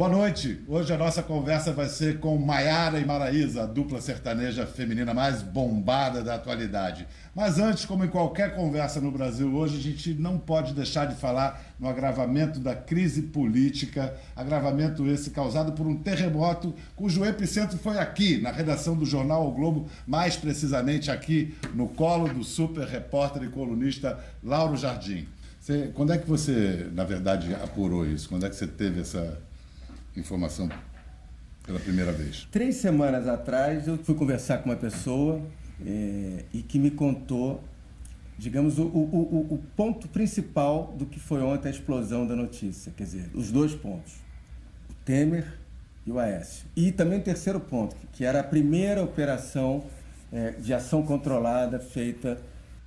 Boa noite. Hoje a nossa conversa vai ser com Maiara e Maraísa, a dupla sertaneja feminina mais bombada da atualidade. Mas antes, como em qualquer conversa no Brasil hoje, a gente não pode deixar de falar no agravamento da crise política, agravamento esse causado por um terremoto cujo epicentro foi aqui, na redação do jornal O Globo, mais precisamente aqui no colo do super repórter e colunista Lauro Jardim. Você, quando é que você, na verdade, apurou isso? Quando é que você teve essa informação pela primeira vez? Três semanas atrás eu fui conversar com uma pessoa é, e que me contou, digamos, o, o, o, ponto principal do que foi ontem a explosão da notícia. Quer dizer, os dois pontos: o Temer e o Aécio. E também o terceiro ponto, que era a primeira operação é, de ação controlada feita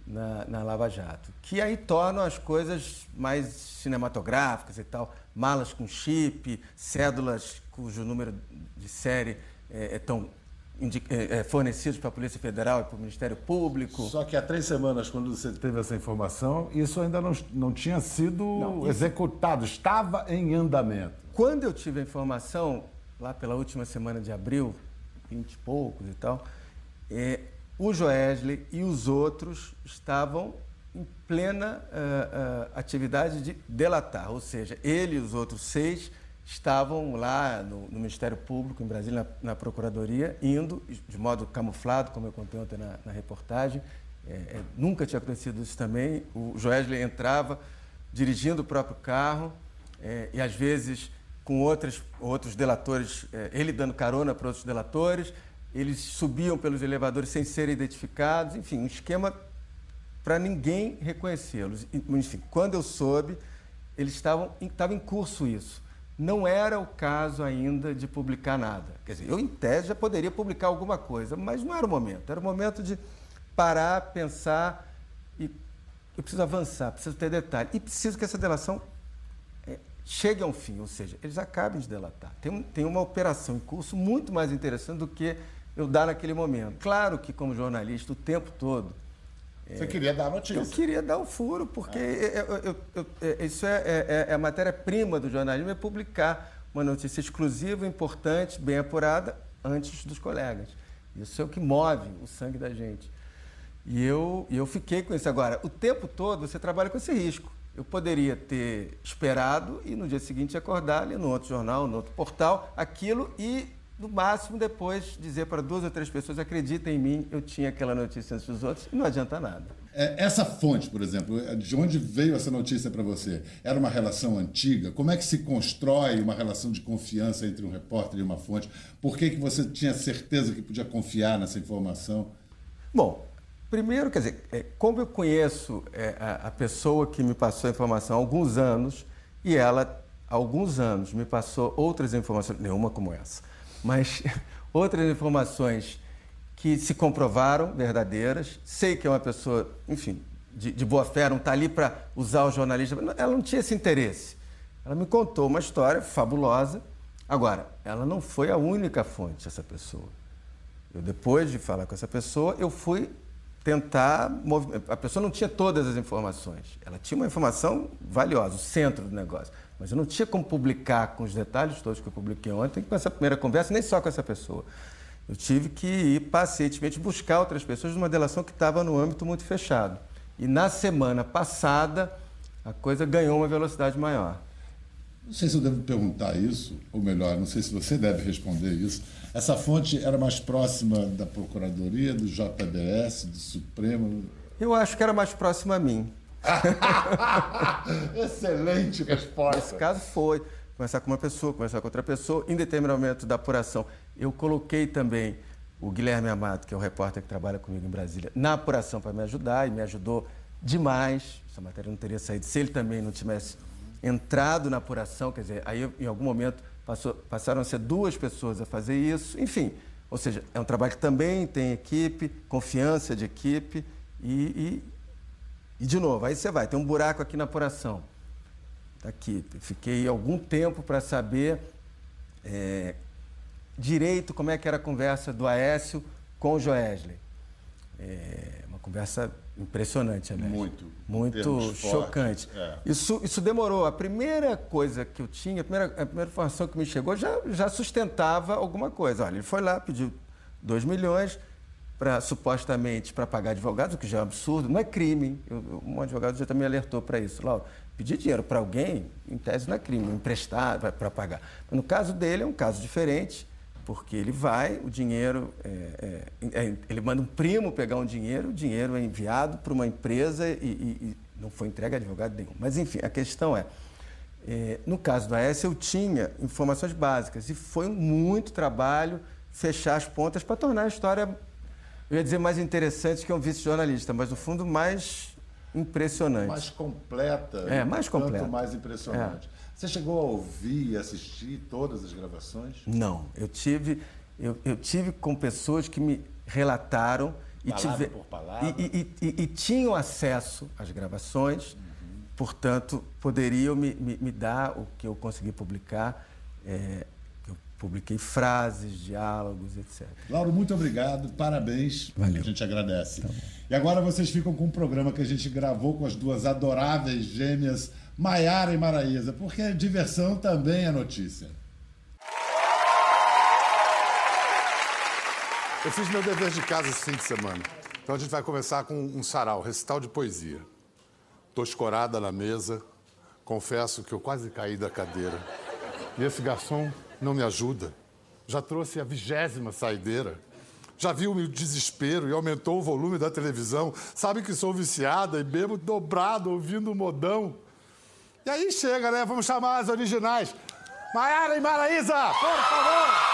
na, na Lava Jato, que aí tornam as coisas mais cinematográficas e tal, malas com chip, cédulas cujo número de série é, é tão é, é, fornecidos para a Polícia Federal e para o Ministério Público. Só que há três semanas, quando você teve essa informação, isso ainda não, não tinha sido não, executado, estava em andamento. Quando eu tive a informação, lá pela última semana de abril, vinte e poucos e tal, é, o Joesley e os outros estavam em plena uh, uh, atividade de delatar, ou seja, ele e os outros seis estavam lá no, no Ministério Público, em Brasília, na, na, Procuradoria, indo de modo camuflado, como eu contei ontem na, na reportagem. É, é, nunca tinha acontecido isso também. O Joesley entrava dirigindo o próprio carro é, e, às vezes, com outros outros delatores, é, ele dando carona para outros delatores, eles subiam pelos elevadores sem serem identificados, enfim, um esquema para ninguém reconhecê-los. Enfim, quando eu soube, eles estavam estava em curso isso. Não era o caso ainda de publicar nada. Quer dizer, eu em tese já poderia publicar alguma coisa, mas não era o momento. Era o momento de parar, pensar e eu preciso avançar, preciso ter detalhe e preciso que essa delação é, chegue a um fim, ou seja, eles acabem de delatar. Tem, tem uma operação em curso muito mais interessante do que eu dar naquele momento. Claro que, como jornalista, o tempo todo. Você é, queria dar a notícia? Eu queria dar o furo, porque é. eu, eu, eu, é, isso é, é, é a matéria-prima do jornalismo, é publicar uma notícia exclusiva, importante, bem apurada, antes dos colegas. Isso é o que move o sangue da gente. E eu, eu fiquei com isso. Agora, o tempo todo você trabalha com esse risco. Eu poderia ter esperado e no dia seguinte acordar ali no outro jornal, no outro portal, aquilo e no máximo depois dizer para duas ou três pessoas acreditem em mim, eu tinha aquela notícia antes dos outros e não adianta nada. É, essa fonte, por exemplo, é, de onde veio essa notícia para você? Era uma relação antiga? Como é que se constrói uma relação de confiança entre um repórter e uma fonte? Por que, que você tinha certeza que podia confiar nessa informação? Bom, primeiro, quer dizer, é, como eu conheço a, a pessoa que me passou a informação há alguns anos e ela, há alguns anos, me passou outras informações, nenhuma como essa mas outras informações que se comprovaram verdadeiras. Sei que é uma pessoa, enfim, de, de boa fé, não está ali para usar o jornalista. Ela não tinha esse interesse. Ela me contou uma história fabulosa. Agora, ela não foi a única fonte, essa pessoa. Eu, depois de falar com essa pessoa, eu fui tentar. A pessoa não tinha todas as informações. Ela tinha uma informação valiosa, o centro do negócio. Mas eu não tinha como publicar com os detalhes todos que eu publiquei ontem com essa primeira conversa, nem só com essa pessoa. Eu tive que ir pacientemente buscar outras pessoas numa delação que estava no âmbito muito fechado. E na semana passada, a coisa ganhou uma velocidade maior. Não sei se eu devo perguntar isso, ou melhor, não sei se você deve responder isso. Essa fonte era mais próxima da Procuradoria, do JBS, do Supremo? Eu acho que era mais próxima a mim. Excelente resposta. Nesse caso foi conversar com uma pessoa, conversar com outra pessoa. Em determinado momento da apuração, eu coloquei também o Guilherme Amado, que é o repórter que trabalha comigo em Brasília, na apuração para me ajudar e me ajudou demais. Essa matéria não teria saído se ele também não tivesse entrado na apuração. Quer dizer, aí em algum momento passou, passaram a ser duas pessoas a fazer isso. Enfim, ou seja, é um trabalho que também tem equipe, confiança de equipe e, e e de novo, aí você vai, tem um buraco aqui na apuração. Está aqui. Fiquei algum tempo para saber é, direito como é que era a conversa do Aécio com o Joesley. É, uma conversa Impressionante, aliás. Muito. Muito chocante. É. Isso, isso demorou. A primeira coisa que eu tinha, a primeira, a primeira informação que me chegou já, já sustentava alguma coisa. Olha, ele foi lá, pediu 2 milhões para supostamente para pagar advogados, o que já é um absurdo, não é crime. Eu, um advogado já também alertou para isso. Lá, pedir dinheiro para alguém, em tese, não é crime, emprestar para pagar. Mas no caso dele é um caso diferente porque ele vai, o dinheiro, é, é, é, ele manda um primo pegar um dinheiro, o dinheiro é enviado para uma empresa e, e, e, não foi entregue a advogado nenhum. Mas, enfim, a questão é, é, no caso do AES, eu tinha informações básicas e foi muito trabalho fechar as pontas para tornar a história, eu ia dizer, mais interessante que um vice-jornalista, mas, no fundo, mais impressionante. Mais completa. É, mais completa. Tanto mais impressionante. É. Você chegou a ouvir e assistir todas as gravações? Não, eu tive, eu, eu tive com pessoas que me relataram e, tive, e, e, e, tinham acesso às gravações, uhum. portanto, poderiam me, me, me, dar o que eu consegui publicar. É, publiquei frases, diálogos, etc. Lauro, muito obrigado, parabéns. Valeu. A gente agradece. Tá e agora vocês ficam com um programa que a gente gravou com as duas adoráveis gêmeas Maiara e Maraísa, porque diversão também é notícia. Eu fiz meu dever de casa esse fim de semana. Então a gente vai começar com um sarau, recital de poesia. Tô escorada na mesa, confesso que eu quase caí da cadeira. E esse garçom não me ajuda. Já trouxe a vigésima saideira. Já viu o meu desespero e aumentou o volume da televisão. Sabe que sou viciada e bebo dobrado ouvindo o modão. E aí chega, né? Vamos chamar as originais. Maiara e Maraísa, por favor!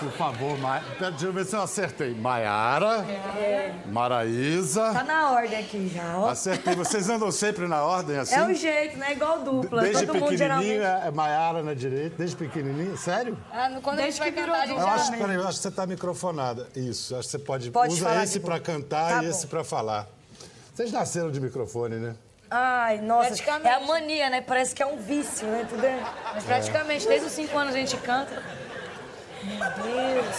Por favor, Ma... deixa eu ver se eu acertei. Maiara, é. Maraísa. Tá na ordem aqui já, ó. Acertei. Vocês andam sempre na ordem assim? É o jeito, né? Igual dupla. Desde Todo pequenininho geralmente... é Maiara na direita, desde pequenininho. Sério? Ah, quando desde a gente vai cantar, a gente eu acho, peraí, eu acho que você tá microfonada. Isso, acho que você pode... pode usa esse para cantar tá e bom. esse para falar. Vocês nasceram de microfone, né? Ai, nossa, é a mania, né? Parece que é um vício, né? Tudo é... Mas praticamente, desde os cinco anos a gente canta. Meu Deus.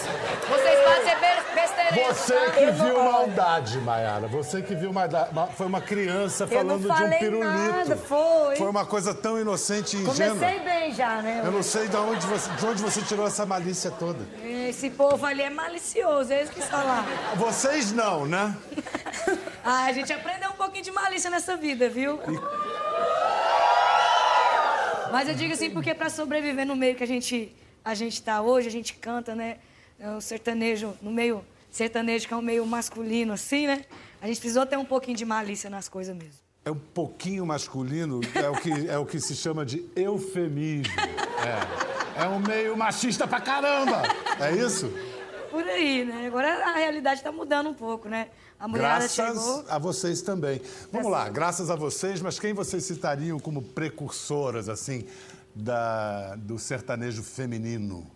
Vocês podem ser besteirinhos. Você que viu não... maldade, Mayara. Você que viu maldade. Foi uma criança falando de um pirulito. Nada, foi. Foi uma coisa tão inocente e ingênua. Comecei bem já, né? Eu não sei de onde você, de onde você tirou essa malícia toda. Esse povo ali é malicioso, é isso que falar. Vocês não, né? ah, a gente aprendeu um pouquinho de malícia nessa vida, viu? E... Mas eu digo assim porque para sobreviver no meio que a gente a gente está hoje, a gente canta, né? É o sertanejo, no meio sertanejo, que é um meio masculino, assim, né? A gente precisou ter um pouquinho de malícia nas coisas mesmo. É um pouquinho masculino, é o que, é o que se chama de eufemismo. É. é um meio machista pra caramba. É isso? Por aí, né? Agora a realidade está mudando um pouco, né? A mulherada graças chegou... a vocês também. Vamos lá, graças a vocês, mas quem vocês citariam como precursoras, assim, da, do sertanejo feminino?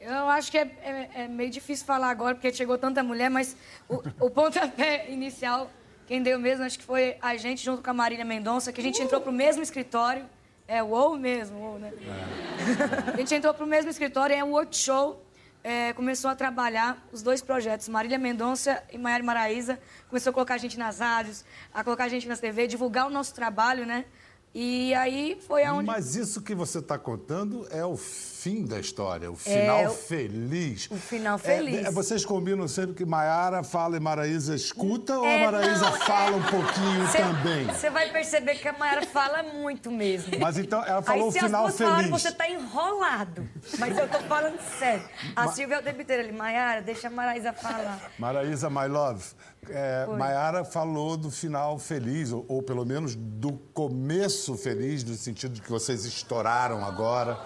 Eu acho que é, é, é, meio difícil falar agora, porque chegou tanta mulher, mas o, o pontapé inicial, quem deu mesmo, acho que foi a gente, junto com a Marília Mendonça, que a gente entrou pro mesmo escritório. É, o ou mesmo, ou, né? É. a gente entrou pro mesmo escritório, é um workshop. É, começou a trabalhar os dois projetos, Marília Mendonça e Maiara Maraíza. Começou a colocar a gente nas rádios, a colocar a gente nas TV, divulgar o nosso trabalho, né? E aí foi aonde. Mas isso que você está contando é o fim da história, o final é, feliz. O final feliz. É, é, vocês combinam sempre que Maiara fala e Maraísa escuta ou a é, Maraísa não, fala um pouquinho cê, também? Você vai perceber que a Maiara fala muito mesmo. Mas então ela falou aí, o final as feliz. Falaram, você está enrolado. Mas eu estou falando sério. A Ma... Silvia é o tempo inteiro ali, Maiara, deixa a Maraísa falar. Maraísa, my love. É, Maiara falou do final feliz, ou, ou, pelo menos do começo feliz, no sentido de que vocês estouraram agora.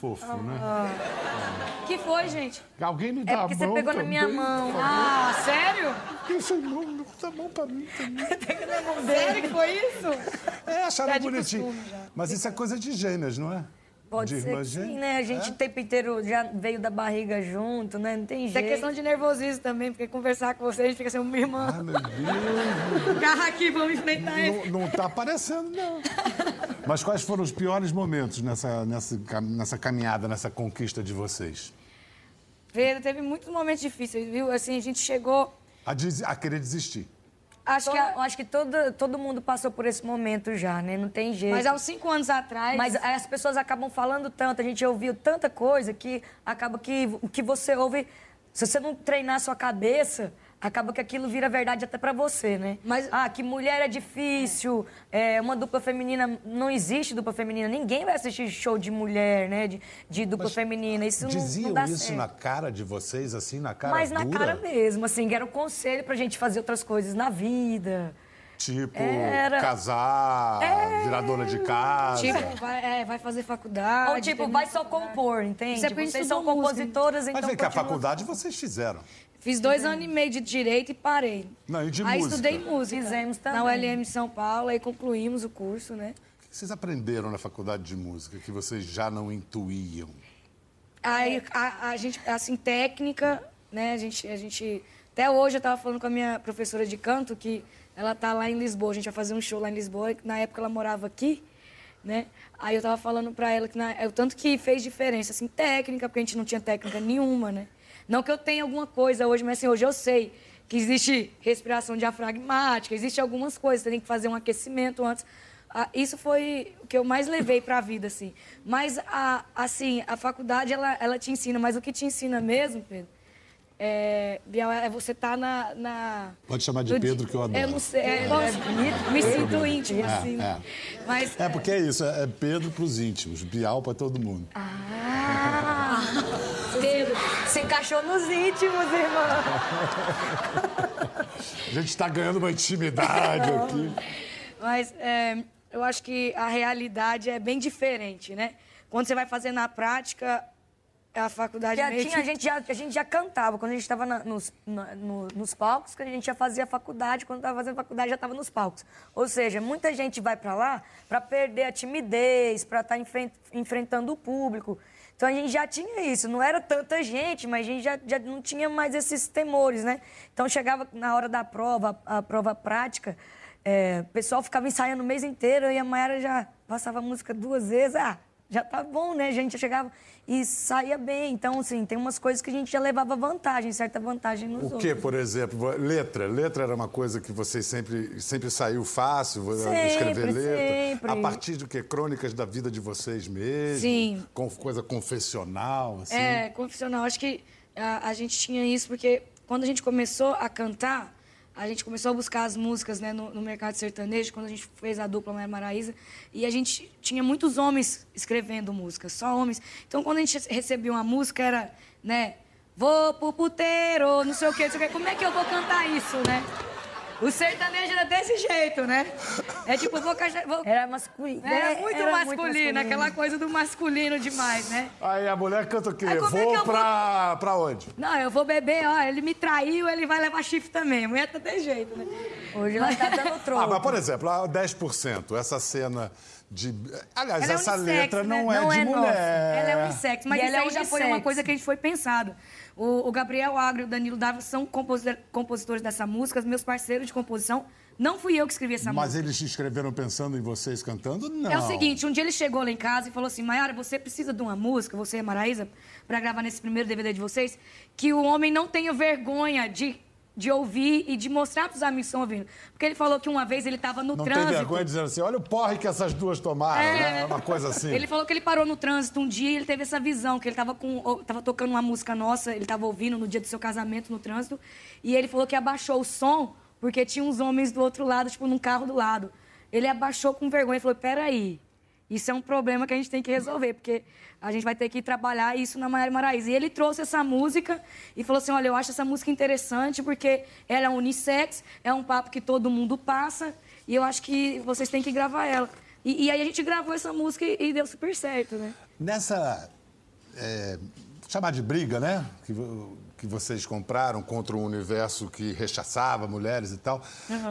Fofo, ah, né? Ah. Que foi, gente? Alguém me dá é porque a mão você pegou também, na minha mão. Ah, sério? Isso não, não dá mão pra mim também. Pega na mão dele. Sério que foi isso? É, acharam é bonitinho. Mas isso é coisa de gêmeas, não é? Pode de ser sim, né? A gente é? o tempo inteiro já veio da barriga junto, né? Não tem jeito. É questão de nervosismo também, porque conversar com você, a gente fica assim, minha irmã. Ah, meu Deus. Carra aqui, vamos enfrentar ele. Não, não tá aparecendo, não. Mas quais foram os piores momentos nessa, nessa, nessa caminhada, nessa conquista de vocês? Pedro, teve muitos momentos difíceis, viu? Assim, a gente chegou. A, des- a querer desistir. Acho Todo- que. acho que todo, todo mundo passou por esse momento já, né? Não tem jeito. Mas há uns cinco anos atrás. Mas as pessoas acabam falando tanto, a gente ouviu tanta coisa que acaba que o que você ouve, se você não treinar a sua cabeça, acaba que aquilo vira verdade até pra você, né? Mas- ah, que mulher é difícil, é, uma dupla feminina não existe dupla feminina, ninguém vai assistir show de mulher, né? De, de dupla feminina, isso não, Diziam não dá isso certo. na cara de vocês, assim, na cara Mas na dura? cara mesmo, assim, que era um conselho pra gente fazer outras coisas na vida. Tipo, Era- casar, virar dona de casa. Tipo, vai, é, vai fazer faculdade. Ou tipo, vai só faculdade. compor, entende? Isso é gente Vocês são música. compositoras, então Mas vem cá, a faculdade vocês fizeram. Fiz dois anos e meio de direito e parei. Não, e de aí música? estudei música. Fizemos Na também. ULM São Paulo, aí concluímos o curso, né? O que vocês aprenderam na faculdade de música que vocês já não intuíam? Aí a, a gente, assim, técnica, né? A gente, a gente. Até hoje eu tava falando com a minha professora de canto que ela tá lá em Lisboa. A gente vai fazer um show lá em Lisboa. Na época ela morava aqui, né? Aí eu tava falando pra ela que na, é o tanto que fez diferença, assim, técnica, porque a gente não tinha técnica nenhuma, né? Não que eu tenha alguma coisa hoje, mas assim, hoje eu sei que existe respiração diafragmática, existe algumas coisas, você tem que fazer um aquecimento antes. Ah, isso foi o que eu mais levei para a vida, assim. Mas, a, assim, a faculdade, ela, ela te ensina, mas o que te ensina mesmo, Pedro, é, Biel, é você tá na... na Pode chamar de Pedro, que eu adoro. Eu não sei, é, é me sinto íntimo, assim. é. Mas, É porque é isso, é é Pedro pros íntimos, Bial pra todo mundo. Ah, se encaixou nos íntimos, irmão. A gente tá ganhando uma intimidade aqui. Mas é, eu acho que a realidade é bem diferente, né? Quando você vai fazer na prática, a faculdade Já meio tinha, que... a, gente já, a gente já cantava. Quando a gente estava nos, na- no- nos palcos, quando a gente já fazia faculdade, quando estava fazendo faculdade, já estava nos palcos. Ou seja, muita gente vai para lá para perder a timidez, para estar enfrentando o público. Então a gente já tinha isso. Não era tanta gente, mas a gente já, já não tinha mais esses temores, né? Então chegava na hora da prova, a, prova prática, é, o pessoal ficava ensaiando o mês inteiro e a Mayara já passava a música duas vezes. Ah, já tá bom, né? A gente chegava e saía bem. Então, assim, tem umas coisas que a gente já levava vantagem, certa vantagem nos O outros. que, por exemplo? Letra. Letra era uma coisa que vocês sempre, sempre saiu fácil, escrever Sempre, letra. sempre. A partir do que? Crônicas da vida de vocês mesmos? Sim. Com coisa confessional, assim? É, confissional. Acho que a, a gente tinha isso porque quando a gente começou a cantar, a gente começou a buscar as músicas né, no, no mercado sertanejo, quando a gente fez a dupla Maria Maraíza, e a gente tinha muitos homens escrevendo músicas, só homens. Então, quando a gente recebia uma música, era, né, vou pro puteiro, não sei o quê, não sei o quê. Como é que eu vou cantar isso, né? O sertanejo era desse jeito, né? É tipo, vou... cacha- vou... Era masculino. Era muito masculino, aquela coisa do masculino demais, né? Aí a mulher canta o quê? Aí como é que Vou eu vou- pra, pra onde? Não, eu vou beber, ó, ele me traiu, ele vai levar chifre também. A mulher tá desse jeito, né? Hoje ela tá dando troco. Ah, mas por exemplo, a 10%, essa cena de. Aliás, Ela é essa unissex, letra né? não é Não de é mulher. nossa. Ela é unissex, mas E isso ela é aí já foi uma coisa que a gente foi pensado. O, o Gabriel Agro e o Danilo Dávila são compositor- compositores dessa música, meus parceiros de composição. Não fui eu que escrevi essa Mas música. eles te escreveram pensando em vocês cantando? Não. É o seguinte, um dia ele chegou lá em casa e falou assim, Mayara, você precisa de uma música, você e a Maraísa, pra gravar nesse primeiro DVD de vocês, que o homem não tenha vergonha de, de ouvir e de mostrar pros amigos que estão ouvindo. Porque ele falou que uma vez ele tava no Não trânsito... tem vergonha dizendo assim, olha o porre que essas duas tomaram, É. né? Uma coisa assim. Ele falou que ele parou no trânsito um dia e ele teve essa visão, que ele estava com, tava tocando uma música nossa, ele estava ouvindo no dia do seu casamento no trânsito, e ele falou que abaixou o som porque tinha uns homens do outro lado, tipo, num carro do lado. Ele abaixou com vergonha e falou: peraí, isso é um problema que a gente tem que resolver, porque a gente vai ter que trabalhar isso na Maiara Maraíza. E ele trouxe essa música e falou assim: olha, eu acho essa música interessante porque ela é unissex, é um papo que todo mundo passa, e eu acho que vocês têm que gravar ela. E, e aí a gente gravou essa música e, e deu super certo, né? Nessa. é, chamar de briga, né? Que, que vocês compraram contra um universo que rechaçava mulheres e tal.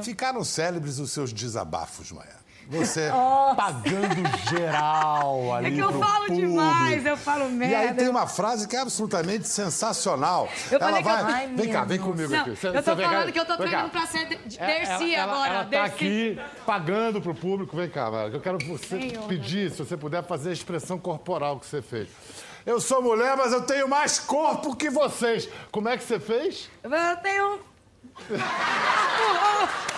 Ficaram célebres os seus desabafos, Maia. Você pagando geral ali É que eu falo público. demais, eu falo merda. E aí tem uma frase que é absolutamente sensacional. Eu ela falei que eu- vai... Ai, vem cá, vem comigo Não, aqui. Você- eu tô vem cá. falando que eu tô treinando pra ser É, Dercy ela, agora. Ela, ela tá Dercy. aqui pagando pro público. Vem cá, Mara. Eu quero você Senhor, pedir, se você puder, fazer a expressão corporal que você fez. Eu sou mulher, mas eu tenho mais corpo que vocês. Como é que você fez? Eu tenho.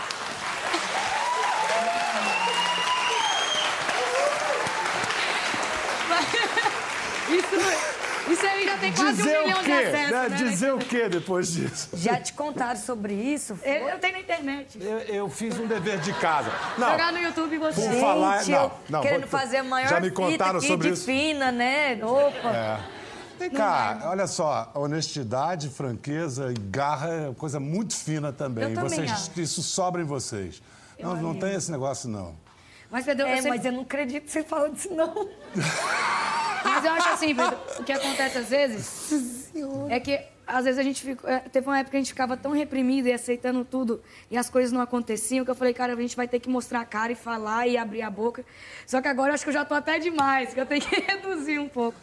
Isso, isso aí já tem quase Dizer um o milhão quê? de acessos. né? né? Dizer o quê depois disso? Já te contaram sobre isso? Foi? Eu, eu tenho na internet. Eu, eu fiz um dever de casa. Não, Jogar no YouTube você. Por Gente, falar- não, eu não, querendo vou- fazer a maior já me fita contaram aqui sobre de isso. fina, né? Opa. É. Vem cá, olha só, honestidade, franqueza e garra é coisa muito fina também. Eu também vocês, isso sobra em vocês. Não, não tem esse negócio, não. Mas, Pedro, eu É, sempre- mas eu não acredito que você falou disso, não. Mas eu acho assim, o que acontece às vezes é que às vezes a gente é, teve uma época que a gente ficava tão reprimido e aceitando tudo e as coisas não aconteciam que eu falei, cara, a gente vai ter que mostrar a cara e falar e abrir a boca. Só que agora eu acho que eu já tô até demais, que eu tenho que reduzir um pouco.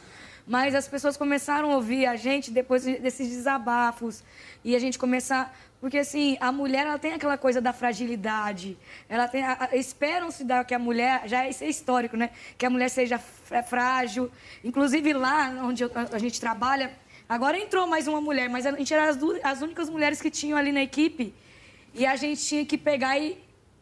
Mas as pessoas começaram a ouvir a gente depois desses desabafos e a gente começar porque assim a mulher ela tem aquela coisa da fragilidade ela tem esperam-se que a mulher já isso é histórico né que a mulher seja fr- frágil inclusive lá onde a, gente trabalha agora entrou mais uma mulher mas a gente era as, du- as únicas mulheres que tinham ali na equipe e a gente tinha que pegar e,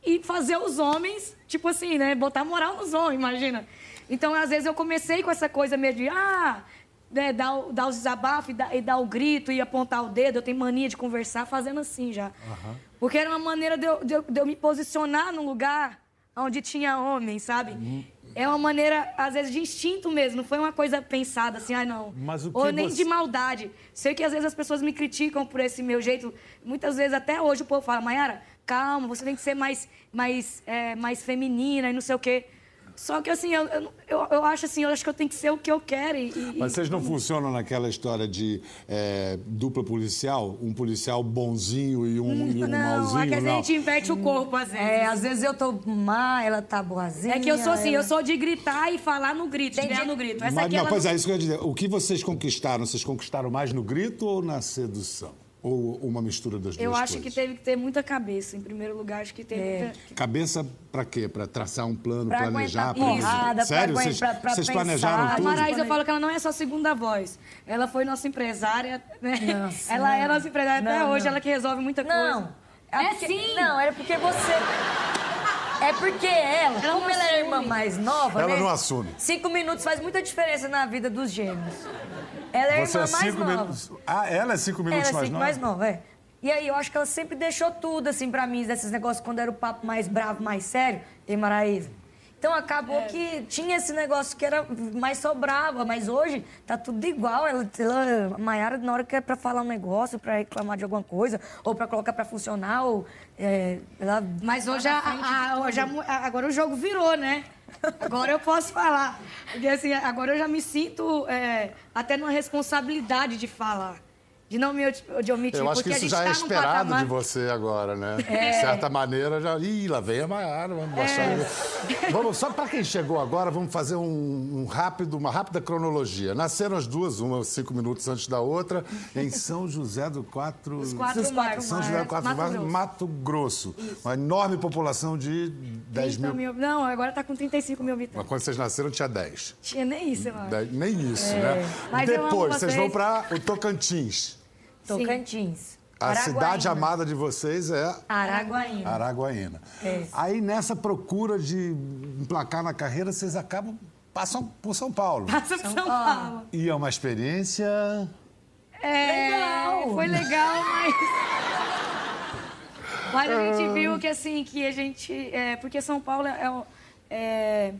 e fazer os homens, tipo assim, né? Botar moral nos homens, imagina. Então, às vezes, eu comecei com essa coisa meio de, ah, né, dar, dar os desabafos e dar, e dar o grito e apontar o dedo. Eu tenho mania de conversar fazendo assim já. Porque era uma maneira de eu, de eu- de eu me posicionar num lugar onde tinha homem, sabe? Uhum. É uma maneira, às vezes, de instinto mesmo. Não foi uma coisa pensada assim, ai, não. Mas o que Ou nem você- de maldade. Sei que às vezes as pessoas me criticam por esse meu jeito. Muitas vezes, até hoje, o povo fala, Mayara, calma, você tem que ser mais, mais, é, mais feminina e não sei o quê. Só que assim, eu, eu, eu- acho assim, eu acho que eu tenho que ser o que eu quero. E, Mas vocês não funcionam naquela história de é, dupla policial? Um policial bonzinho e um, e um não, malzinho? é que a não. gente inverte o corpo, às vezes. É, às vezes eu tô má, ela tá boazinha. É que eu sou assim, ela- eu sou de gritar e falar no grito, de Tem ganhar dia- no grito. Essa Mas, aqui, não, ela pois não- é, isso que eu ia dizer. O que vocês conquistaram? Vocês conquistaram mais no grito ou na sedução? Ou uma mistura das duas Eu acho coisas? que teve que ter muita cabeça, em primeiro lugar. Acho que teve É. muita... Cabeça pra quê? Pra traçar um plano, Pra planejar? aguentar porrada, pra Sério? aguen- Vocês, pra- pra vocês pensar. planejaram A tudo? Maraísa, eu falo que ela não é só segunda voz. Ela foi nossa empresária, né? Nossa, ela é não. nossa empresária até Não, hoje, não. ela que resolve muita coisa. Não. É porque- sim. Não, era porque você. É porque ela, Ela como não ela é a irmã mais nova, Ela né? não assume. Cinco minutos faz muita diferença na vida dos gêmeos. Ela é Você irmã é mais nova. minutos. Ah, ela é cinco minutos ela é mais cinco nova? mais nova, é. E aí, eu acho que ela sempre deixou tudo, assim, pra mim, desses negócios, quando era o papo mais bravo, mais sério, e Maraísa. Então, acabou É. que tinha esse negócio que era mais só brava, mas hoje tá tudo igual. Ela, ela, a Mayara, na hora que é pra falar um negócio, pra reclamar de alguma coisa, ou pra colocar pra funcionar, ou... é, ela Mas hoje, a- a- a- hoje a- agora o jogo virou, né? Agora eu posso falar. Porque assim, agora eu já me sinto é, até numa responsabilidade de falar. De não me de omitir. Eu acho que isso já é tá esperado patamar- de você agora, né? É. De certa maneira, já. Ih, lá vem a Maiara, vamos baixar. É. Vamos, só para quem chegou agora, vamos fazer um, um rápido, uma rápida cronologia. Nasceram as duas, uma cinco minutos antes da outra, em São José do Quatro. Os quatro. São José do Quatro Mato Mato, Grosso. Mato Grosso. Uma enorme população de 10 30 mil. mil. Não, agora tá com 35 mil habitantes. Mas quando vocês nasceram, tinha 10. Tinha nem isso, eu acho. Nem isso, né? Mas Depois, vocês vocês. vão para o Tocantins. Tocantins. A Araguaína. cidade amada de vocês é Araguaína. Araguaína. É. Aí nessa procura de emplacar na carreira, vocês acabam passam por São Paulo. Passa pra São Paulo. E é uma experiência. É, Legal. Foi legal, mas. Mas a gente viu que assim, que a gente. É, porque São Paulo é, o- é,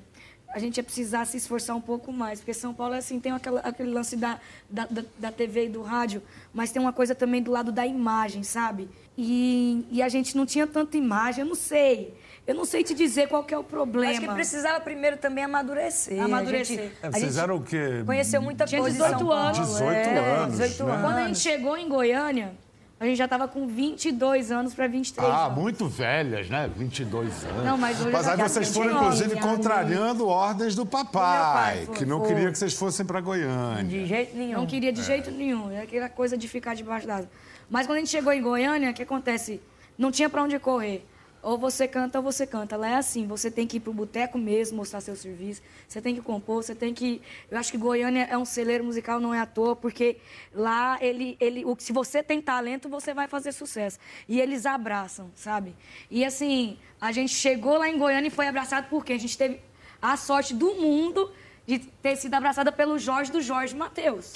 A gente ia precisar se esforçar um pouco mais. Porque São Paulo, assim, tem aquela, aquele lance da, da, da, da TV e do rádio, mas tem uma coisa também do lado da imagem, sabe? E, e a gente não tinha tanta imagem, eu não sei. Eu não sei te dizer qual que é o problema. Acho que precisava primeiro também amadurecer. Amadurecer. A gente, É, a vocês gente eram o quê? Conheceu muita Tinha coisa em 18 São Paulo. anos. 18 é, anos, 18 né? anos. Quando a gente chegou em Goiânia, A gente já estava com 22 anos para 23 Ah, anos. muito velhas, né? 22 anos. Não, mas hoje Mas aí vocês foram, 19 inclusive, contrariando ordens do papai, pai, que não foi. queria que vocês fossem para Goiânia. De jeito nenhum. Não queria de jeito nenhum. É aquela coisa de ficar debaixo d'água. Mas quando a gente chegou em Goiânia, o que acontece? Não tinha para onde correr. Ou você canta ou você canta. Lá é assim, você tem que ir pro boteco mesmo, mostrar seu serviço. Você tem que compor, você tem que... Eu acho que Goiânia é um celeiro musical, não é à toa, porque lá, ele, ele, o- se você tem talento, você vai fazer sucesso. E eles abraçam, sabe? E assim, a gente chegou lá em Goiânia e foi abraçado por quê? A gente teve a sorte do mundo de ter sido abraçada pelo Jorge do Jorge Matheus.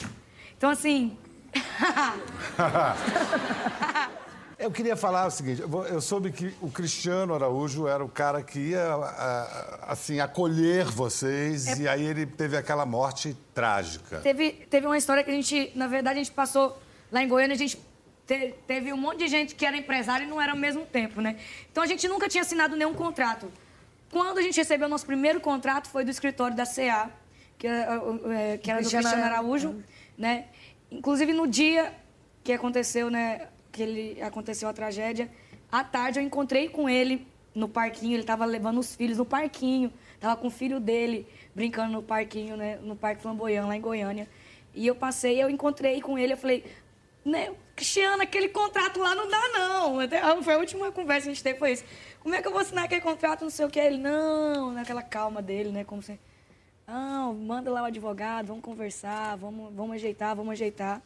Então, assim... Eu queria falar o seguinte, eu soube que o Cristiano Araújo era o cara que ia, assim, acolher vocês É e aí ele teve aquela morte trágica. Teve, teve uma história que a gente, na verdade, a gente passou lá em Goiânia, a gente te- teve um monte de gente que era empresário e não era ao mesmo tempo, né? Então a gente nunca tinha assinado nenhum contrato. Quando a gente recebeu o nosso primeiro contrato foi do escritório da CA, que, é, é, que era do Cristiano. Araújo, né? Inclusive no dia que aconteceu, né, que ele aconteceu a tragédia, à tarde eu encontrei com ele no parquinho, ele estava levando os filhos no parquinho, tava com o filho dele brincando no parquinho, né, no Parque Flamboyant lá em Goiânia. E eu passei, eu encontrei com ele, eu falei, né, Cristiano, aquele contrato lá não dá não. Até- Foi a última conversa que a gente teve foi isso. Como é que eu vou assinar aquele contrato, não sei o que? Ele, não, naquela calma dele, né, como se não, manda lá o advogado, vamos conversar, vamos, vamos ajeitar, vamos ajeitar.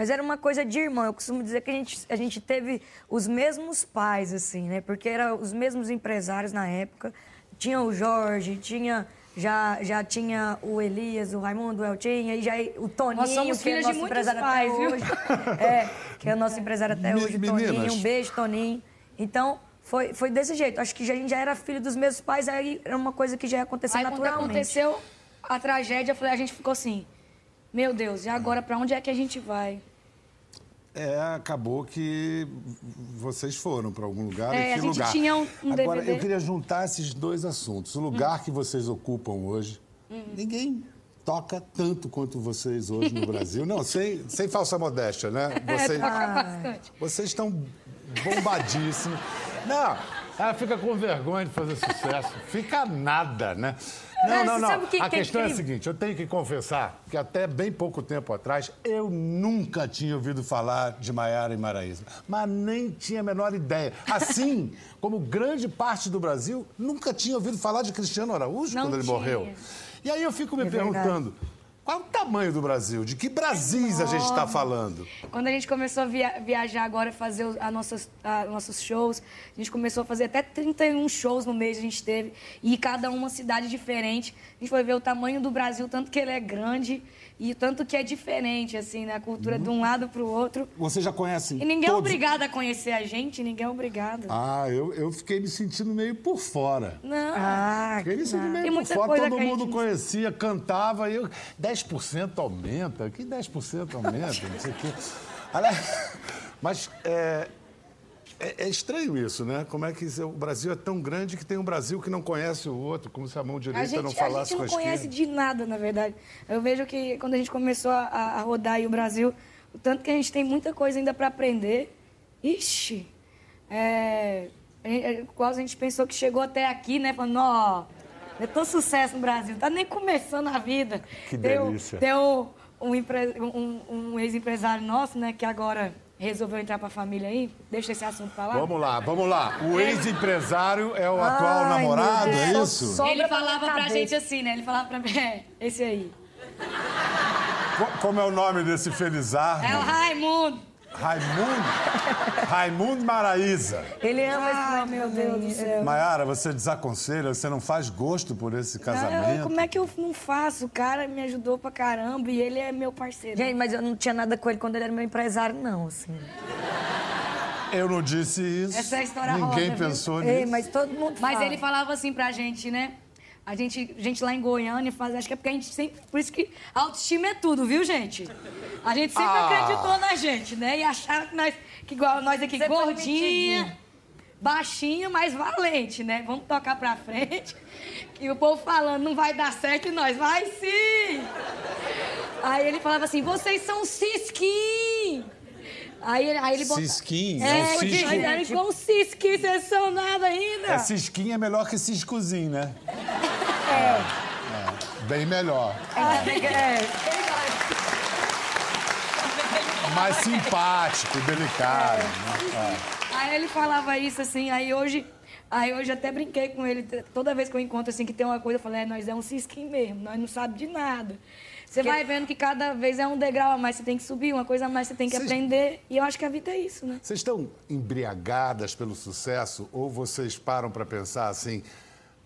Mas era uma coisa de irmão. Eu costumo dizer que a gente, a gente teve os mesmos pais, assim, né? Porque eram os mesmos empresários na época. Tinha o Jorge, tinha... Já, já tinha o Elias, o Raimundo, o Eltinho, e já o Toninho, Nós somos que é de nosso muitos empresário pais, até viu? hoje. É, que é nosso empresário até Me- hoje, o meninas. Toninho. Um beijo, Toninho. Então, foi, foi desse jeito. Acho que já- a gente já era filho dos mesmos pais, aí era uma coisa que já ia acontecer Aí quando naturalmente. aconteceu a tragédia, a gente ficou assim, meu Deus, e agora pra onde é que a gente vai? É, acabou que vocês foram para algum lugar. É, e que a gente lugar? tinha um- um Agora, DVD. eu queria juntar esses dois assuntos. O lugar que vocês ocupam hoje, Hum. ninguém toca tanto quanto vocês hoje no Brasil. Não, sem, sem falsa modéstia, né? Vocês, Toca bastante. vocês estão bombadíssimos. Não, ela fica com vergonha de fazer sucesso. Fica nada, né? Não, não, não. que a que é questão é a incrível? seguinte, eu tenho que confessar que até bem pouco tempo atrás eu nunca tinha ouvido falar de Maiara e Maraísa, mas nem tinha a menor ideia. Assim como grande parte do Brasil nunca tinha ouvido falar de Cristiano Araújo Não quando ele tinha. morreu. E aí eu fico me É perguntando, qual é o tamanho do Brasil? De que Brasis a gente está falando? Quando a gente começou a via- viajar agora, fazer os a nossas, a- nossos shows, a gente começou a fazer até 31 shows no mês a gente teve, e cada uma cidade diferente. A gente foi ver o tamanho do Brasil, tanto que ele é grande e tanto que é diferente, assim, né? A cultura de um lado para o outro. Você já conhece E ninguém é todos... obrigado a conhecer a gente, ninguém é obrigado. Ah, eu, eu fiquei me sentindo meio por fora. Não. Ah, Fiquei me sentindo meio por fora, todo mundo gente- conhecia, cantava, e eu. 10% aumenta, que 10% aumenta, não sei o quê. Aliás, Mas é, é, é estranho isso, né? Como é que isso- o Brasil é tão grande que tem um Brasil que não conhece o outro, como se a mão A direita gente, não a falasse gente com não a conhece esquerda. de nada, na verdade. Eu vejo que quando a gente começou a, a rodar aí o Brasil, o tanto que a gente tem muita coisa ainda para aprender. Ixi! É, é, é, quase a gente pensou que chegou até aqui, né? Falando, ó, eu tô sucesso no Brasil, tá nem começando a vida. Que um- delícia. Tem um, um, empre- um- um ex-empresário nosso, né, que agora resolveu entrar pra família aí. Deixa esse assunto pra lá. Vamos lá, vamos lá. O ex-empresário é o atual Ai, meu namorado, é isso? só- Ele pra falava pra cabeça. gente assim, né? Ele falava pra mim, é, esse aí. Co- Como é o nome desse felizardo? É o Raimundo. Raimundo? Raimundo Maraíza. Ele ama esse nome meu. Deus do céu. Maiara, você desaconselha, você não faz gosto por esse casamento? Não, como é que eu não faço? O cara me ajudou pra caramba e ele é meu parceiro. Gente, mas eu não tinha nada com ele quando ele era meu empresário, não, assim. Eu não disse isso. Essa é a história Ninguém roda, viu? pensou Ei, nisso. mas todo mundo Mas fala. ele falava assim pra gente, né? A gente, a gente lá em Goiânia faz, acho que é porque a gente sempre. Por isso que autoestima é tudo, viu, gente? A gente sempre Ah. acreditou na gente, né? E achava que nós, que igual nós aqui, Você foi gordinha, baixinha, mas valente, né? Vamos tocar pra frente. E o povo falando, não vai dar certo e nós, vai sim! Aí ele falava assim, vocês são cisquinhos! Aí, ele- aí ele bota... Cisquinho, É, é um ele cisco. ele com cisquinho, vocês são nada ainda. É cisquinho é melhor que ciscozinho, né? Bem melhor. É, Mais simpático, delicado. né? Aí ele falava isso assim, aí hoje, aí hoje até brinquei com ele. Toda vez que eu encontro assim que tem uma coisa, eu falei, é, nós é um cisquinho mesmo, nós não sabemos de nada. Você vai vendo que cada vez é um degrau a mais, você tem que subir, uma coisa a mais você tem que Vocês- aprender. E eu acho que a vida é isso, né? Vocês estão embriagadas pelo sucesso ou vocês param para pensar assim,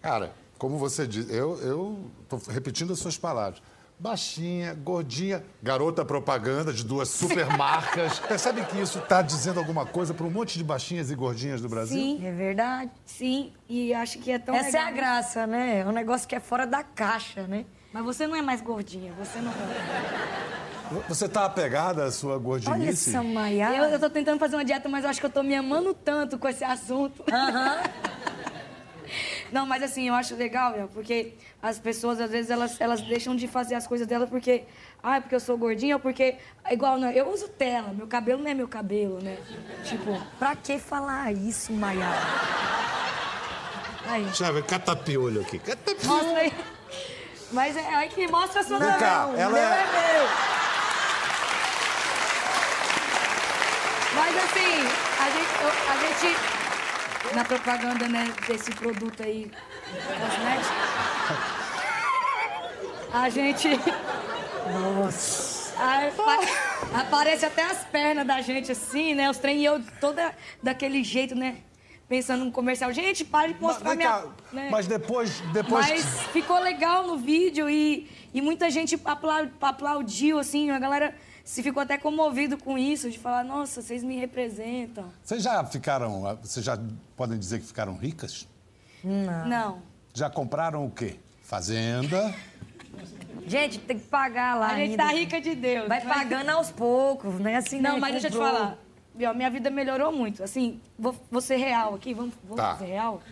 cara, como você diz, eu eu tô repetindo as suas palavras. Baixinha, gordinha, garota propaganda de duas supermarcas. Percebe que isso está dizendo alguma coisa para um monte de baixinhas e gordinhas do Brasil? Sim, É verdade. sim. E acho que é tão Essa é legal. a graça, né? É um negócio que é fora da caixa, né? Mas você não é mais gordinha, você não é. Você está apegada à sua Olha gordinice? essa Maiara. Eu, eu tô tentando fazer uma dieta, mas eu acho que eu tô me amando tanto com esse assunto. Não, mas assim, eu acho legal, meu, porque as pessoas, às vezes, elas, elas deixam de fazer as coisas delas porque... Ah, porque eu sou gordinha ou porque... Igual, não, eu uso tela, meu cabelo não é meu cabelo, né? Tipo... Pra que falar isso, Maiara? Aí. Deixa eu ver, catapiolho aqui. Catapiolho. Mostra aí. Mas é aí que mostra a sua Vem cá, ela meu é- é meu. Mas assim, a gente, a gente na propaganda, né, desse produto aí, cosmético, a gente... Nossa. aparece até as pernas da gente assim, né, os trem, e eu toda daquele jeito, né, pensando no comercial. Gente, para de Mas, mostrar vem minha... cá, né? mas depois, depois Mas ficou legal no vídeo e, e muita gente aplau- aplaudiu, assim, a galera se ficou até comovido com isso, de falar, nossa, vocês me representam. Vocês já ficaram, vocês já podem dizer que ficaram ricas? Não. Já compraram o quê? Fazenda. Gente, tem que pagar lá A gente ainda. tá rica de Deus. Vai Mas- pagando aos poucos, né? Assim, Não, né? mas deixa eu te falar. Minha vida melhorou muito. Assim, vou, vou ser real aqui, vamos, vamos Tá. ser real?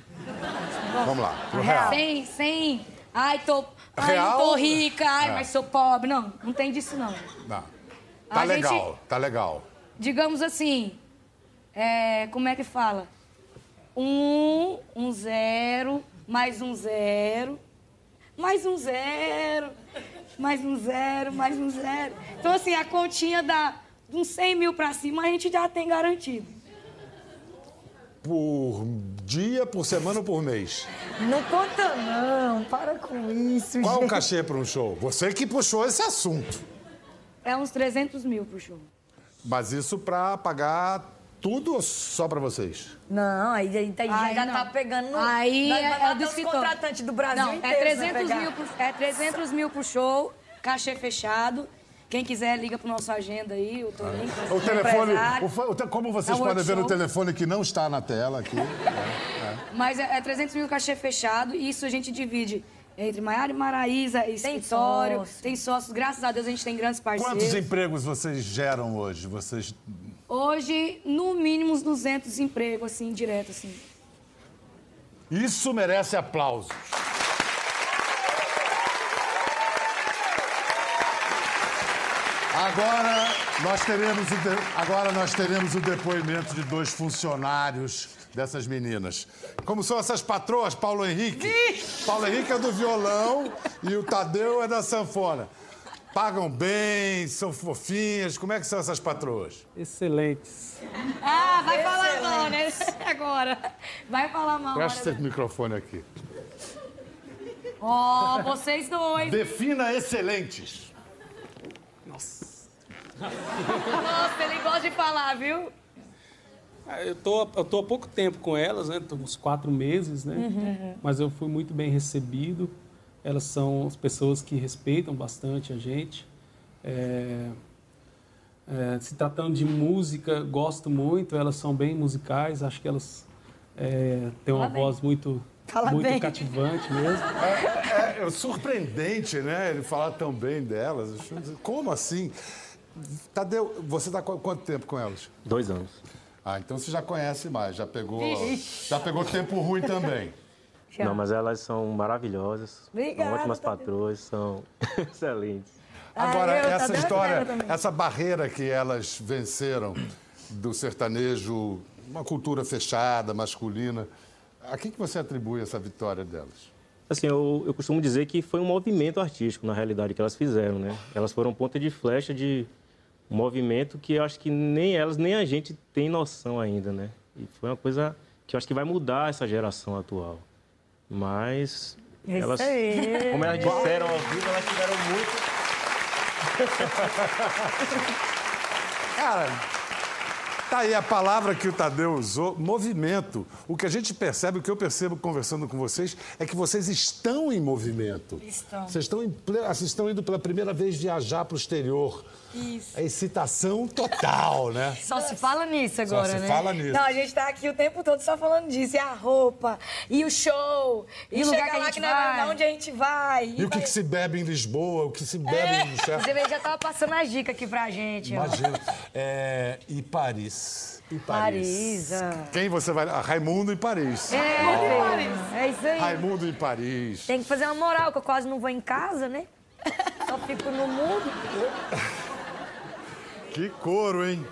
Vamos lá, pro real. real. Sem, sem, ai, tô, ai, Real? não tô rica, ai, É. mas sou pobre. Não, não tem disso, não. Não. Tá A legal, gente- tá legal. digamos assim, é, como é que fala? Um, um zero, mais um zero, mais um zero, mais um zero, mais um zero. Então, assim, a continha dá uns 100 mil pra cima, a gente já tem garantido. Por dia, por semana ou por mês? Não conta, não. Para com isso, Qual o gente. cachê para um show? Você que puxou esse assunto. É uns 300 mil pro show. Mas isso para pagar tudo ou só para vocês? Não, aí, aí, aí Aí já não. tá pegando... no- Aí Nós é, é até do contratantes Brasil Não, inteiro é pra 300 pegar. mil, pro, é 300 mil pro show, cachê fechado. Quem quiser, liga pro nosso agenda aí, o Toninho. O telefone, o fa- o te- como vocês É podem ver no telefone que não está na tela aqui. Mas é, é 300 mil cachê fechado e isso a gente divide entre Maiara e Maraísa, escritório, sócio. tem sócios. Graças a Deus a gente tem grandes parceiros. Quantos empregos vocês geram hoje? Vocês Hoje, no mínimo, uns 200 empregos, assim, direto, assim. Isso merece aplausos. Agora nós teremos o de- agora nós teremos o depoimento de dois funcionários dessas meninas. Como são essas patroas, Paulo Henrique? Paulo Henrique é do violão e o Tadeu é da sanfona. Pagam bem, são fofinhas. Como é que são essas patroas? Excelentes. Ah, vai falar mal, né? Agora. Vai falar mal. Presta agora. esse microfone aqui. Ó, vocês dois. Defina excelentes. Nossa, ele gosta de falar, viu? Ah, Eu tô, eu tô há pouco tempo com elas, né? Tô uns quatro meses, né? Mas eu fui muito bem recebido. Elas são as pessoas que respeitam bastante a gente. É, é, se tratando de música, gosto muito. Elas são bem musicais. Acho que elas é, têm uma Fala bem. voz muito, Fala muito bem. cativante mesmo. É, é surpreendente, né? Ele falar tão bem delas. Como assim? Tadeu, você está quanto tempo com elas? Dois anos. Ah, então você já conhece mais, já pegou, já pegou tempo ruim também. Já. Não, mas elas são maravilhosas. Obrigada, São ótimas patroas, são excelentes. Ah, Agora, essa história, essa barreira que elas venceram, do sertanejo, uma cultura fechada, masculina. A que, que você atribui essa vitória delas? Assim, eu, eu costumo dizer que foi um movimento artístico, na realidade, que elas fizeram, né? Elas foram ponta de flecha de movimento que eu acho que nem elas, nem a gente tem noção ainda, né? E foi uma coisa que eu acho que vai mudar essa geração atual. Mas É isso elas, aí. como elas disseram ao vivo, elas tiveram muito Cara, tá aí a palavra que o Tadeu usou, movimento. O que a gente percebe, o que eu percebo conversando com vocês, é que vocês estão em movimento. Estão. Vocês estão, em vocês estão indo pela primeira vez viajar para o exterior. Isso. É excitação total, né? Só se fala nisso agora, se né? fala nisso. Não, a gente tá aqui o tempo todo só falando disso. E a roupa, e o show, e, E o lugar que a lá gente que não vai. é onde a gente vai. E o que, vai- que se bebe em Lisboa, o que se bebe É. em Chefe? Você já tava passando as dicas aqui pra gente. Imagina. É, e Paris. E Paris. Paris. ah. Quem você vai. Ah, Raimundo em Paris. É, filho, é isso aí. Raimundo em Paris. Tem que fazer uma moral, que eu quase não vou em casa, né? Só fico no mundo. Que couro, hein?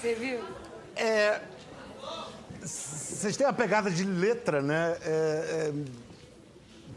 Você viu? É, Vocês têm uma pegada de letra, né? É, é,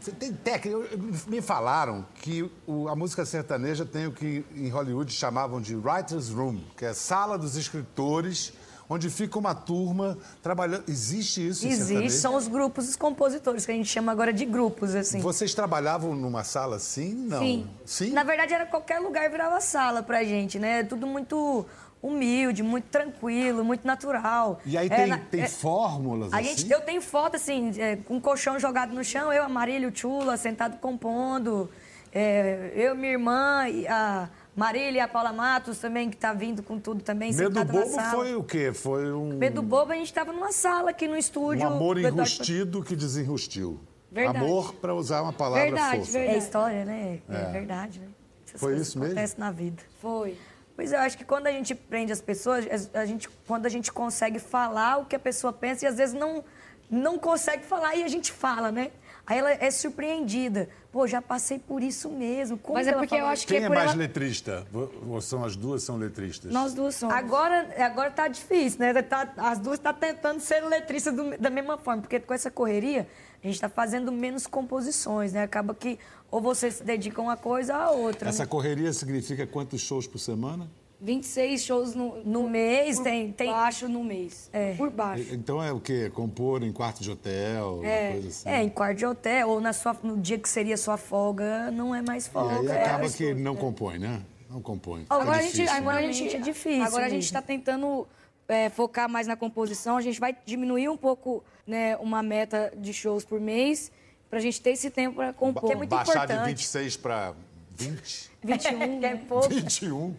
Você tem técnica. Me falaram que o- a música sertaneja tem o que em Hollywood chamavam de writer's room, que é sala dos escritores, onde fica uma turma trabalhando. Existe isso Existe, são os grupos, os compositores, que a gente chama agora de grupos, assim. Vocês trabalhavam numa sala assim? Não. Sim. Sim? Na verdade, era qualquer lugar virava sala pra gente, né? Tudo muito humilde, muito tranquilo, muito natural. E aí É, tem, na- tem é- fórmulas A assim? gente, eu tenho foto, assim, é, com um colchão jogado no chão, eu, a Marília, o Tchula, sentado compondo. É, eu, minha irmã, e a Marília e a Paula Matos também, que tá vindo com tudo também, Medo Bobo na sala. foi o quê? Foi um, Medo Bobo, a gente tava numa sala aqui no um estúdio. amor do Eduardo enrustido que desenrustiu. Verdade. Amor, para usar uma palavra Verdade, fofa. verdade. É história, né? É, verdade, né? Essas Foi isso mesmo? acontecem na vida. Foi. Pois é, eu acho que quando a gente prende as pessoas, a gente, quando a gente consegue falar o que a pessoa pensa e às vezes não, não consegue falar e a gente fala, né? Aí ela é surpreendida. Pô, já passei por isso mesmo. Como Mas que é ela porque eu acho que Quem é é mais ela... letrista? Ou são as duas são letristas? Nós duas somos. Agora, agora tá difícil, né? Tá- as duas estão tentando ser letristas do- da mesma forma, porque com essa correria, a gente está fazendo menos composições, né? Acaba que ou você se dedica a uma coisa ou a outra. Essa né? correria significa quantos shows por semana? 26 shows no, No mês por tem- tem- baixo no mês. É. Por baixo. Então é o quê? Compor em quarto de hotel, uma coisa assim. É, em quarto de hotel, ou na sua, no dia que seria sua folga, não é mais E folga. aí é acaba o que não compõe, né? Não compõe. Agora a gente, difícil, agora a né? gente É difícil Agora a gente mesmo. está tentando é, focar mais na composição. A gente vai diminuir um pouco, né, uma meta de shows por mês, para a gente ter esse tempo para compor. Que é muito Baixar de importante. 26 para 20, 21. Que é pouco. 21.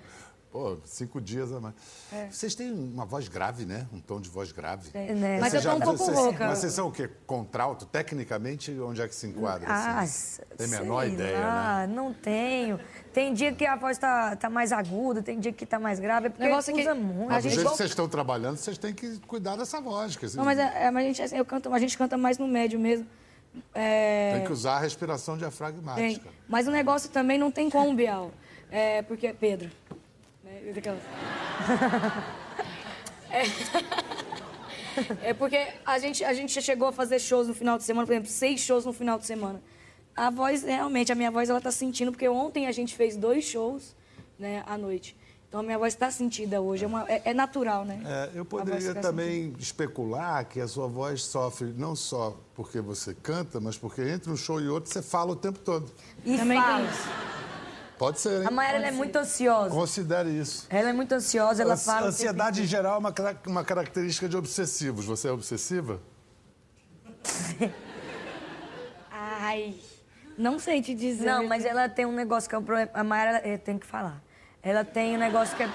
Pô, cinco dias a mais. É. Vocês têm uma voz grave, né? Um tom de voz grave. né? Mas eu tô um já- pouco vocês- rouca. Mas vocês são o quê? Contralto? Tecnicamente, onde é que se enquadra? Ah, assim? Tem a menor ideia, né? lá, não tenho. Tem dia que a voz tá, tá mais aguda, tem dia que tá mais grave, é porque Negócio é que usa muito. Mas do gente- jeito que vocês estão trabalhando, vocês têm que cuidar dessa voz. que Não, mas, é, é, mas a, gente, assim, eu canto, a gente canta mais no médio mesmo. É, Tem que usar a respiração tem. diafragmática. Mas o negócio também não tem como, Bial. É, porque, Pedro. Né, daquelas- É, é porque a gente, a gente já chegou a fazer shows no final de semana, por exemplo, seis shows no final de semana. A voz, realmente, a minha voz, ela tá sentindo, porque ontem a gente fez dois shows, né, à noite. Então a minha voz está sentida hoje, é, uma- é- é natural, né? É, eu poderia também especular que a sua voz sofre não só porque você canta, mas porque entre um show e outro você fala o tempo todo. E Também tem fala. Pode ser, hein? A Mayara ela é muito ansiosa. Considere isso. Ela é muito ansiosa, ela Ansi- fala. Ansiedade, em geral, é uma, uma característica de obsessivos. Você é obsessiva? Ai, não sei te dizer. Não, mas ela tem um negócio que é o problema. A Mayara eh, tem que falar. Ela tem um negócio que é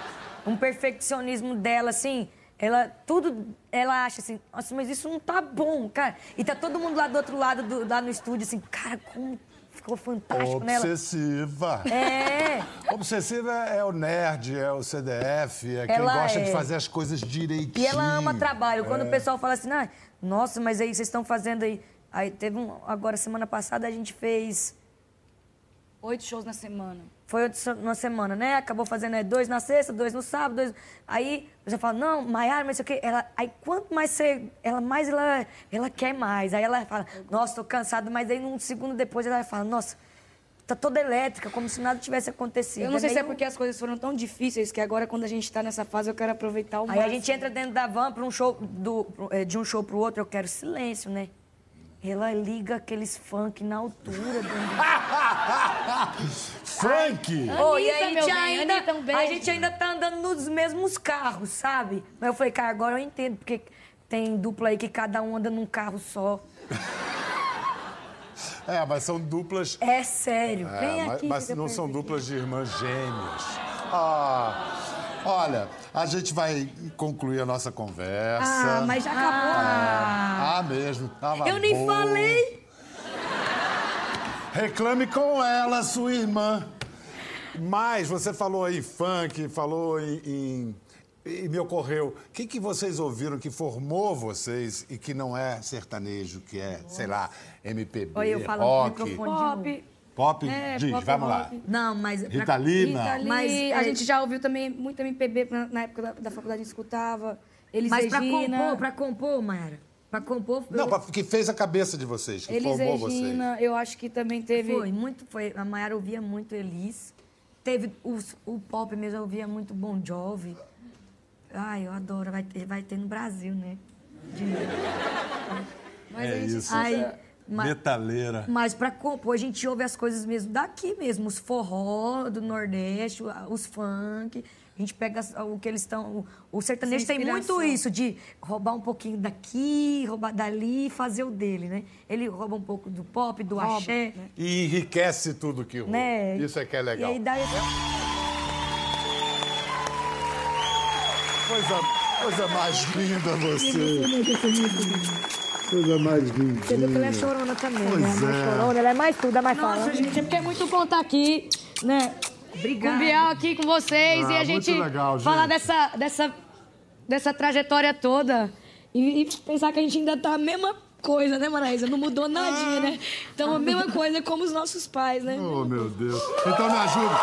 um perfeccionismo dela, assim. Ela, tudo, ela acha assim, nossa, mas isso não tá bom, cara. E tá todo mundo lá do outro lado, do, lá no estúdio, assim, cara, como ficou fantástico nela. Obsessiva. É, Obsessiva é o nerd, é o CDF, é quem Ela gosta de é. fazer as coisas direitinho. e ela ama trabalho. Quando É. o pessoal fala assim, ah, nossa, mas aí vocês estão fazendo aí. Aí teve um. Agora, semana passada, a gente fez Oito shows na semana. Foi uma semana, né? Acabou fazendo é, dois na sexta, dois no sábado, dois... Aí você fala, não, Maiara, mas sei o quê. Ela, aí quanto mais você... Ela mais ela, ela quer mais. Aí ela fala, nossa, tô cansada. Mas aí um segundo depois ela fala, nossa, tá toda elétrica, como se nada tivesse acontecido. Eu não sei se é porque as coisas foram tão difíceis que agora, quando a gente tá nessa fase, eu quero aproveitar o Aí máximo. a gente entra dentro da van para um show do, eh, de um show pro outro, eu quero silêncio, né? Ela liga aqueles funk na altura. dentro- Funk! Oh, e a gente, bem, ainda, um a gente ainda tá andando nos mesmos carros, sabe? Mas eu falei, cara, agora eu entendo, porque tem dupla aí que cada um anda num carro só. É, mas são duplas. É sério. É, Vem mas, aqui. mas não são duplas de irmãs gêmeas. Ah, olha, a gente vai concluir a nossa conversa. Ah, mas já acabou. Ah, mesmo. Tava Eu nem boa. falei. Reclame com ela, sua irmã. Mas você falou aí funk, falou em. em- e me ocorreu, o que, que vocês ouviram que formou vocês e que não é sertanejo, que é, sei lá, MPB, Olha, eu falo no rock, microfone. Pop. Pop? É, Diz, pop vamos lá. Não, mas... pra- Rita Lee, não. Rita Lee, Mas, a é- gente já ouviu também muito MPB na, na época da, da faculdade, a gente escutava. Elis Mas pra compor, pra compor, Mayara, pra compor... Não, eu- pra- que fez a cabeça de vocês, que Elis formou vocês. Regina, eu acho que também teve... Foi, muito foi. A Mayara ouvia muito Elis. Teve os- o pop mesmo, eu ouvia muito Bon Jovi. Ai, eu adoro. Vai ter, vai ter no Brasil, né? De- Mas É a gente isso. Aí, Metaleira. mas pra compor, a gente ouve as coisas mesmo daqui mesmo. Os forró do Nordeste, os funk. A gente pega o que eles estão... O, sertanejo tem muito isso, de roubar um pouquinho daqui, roubar dali e fazer o dele, né? Ele rouba um pouco do pop, do Rouba, axé, né? E enriquece tudo que rola. né? Isso é que é legal. E aí dá... Coisa, coisa mais linda você. Coisa mais linda. Você viu que ela é chorona também, Pois né? Ela é mais é. chorona, ela é mais tudo, é mais Nossa, fala. gente, é porque é muito bom estar aqui, né? Obrigada. Com o Bial aqui com vocês Ah, e a gente legal, falar gente. dessa, dessa, dessa trajetória toda e, e pensar que a gente ainda tá a mesma coisa, né, Maraísa? Não mudou nadinha, né? Então, a mesma coisa como os nossos pais, né? Oh, meu Deus. Então me ajuda.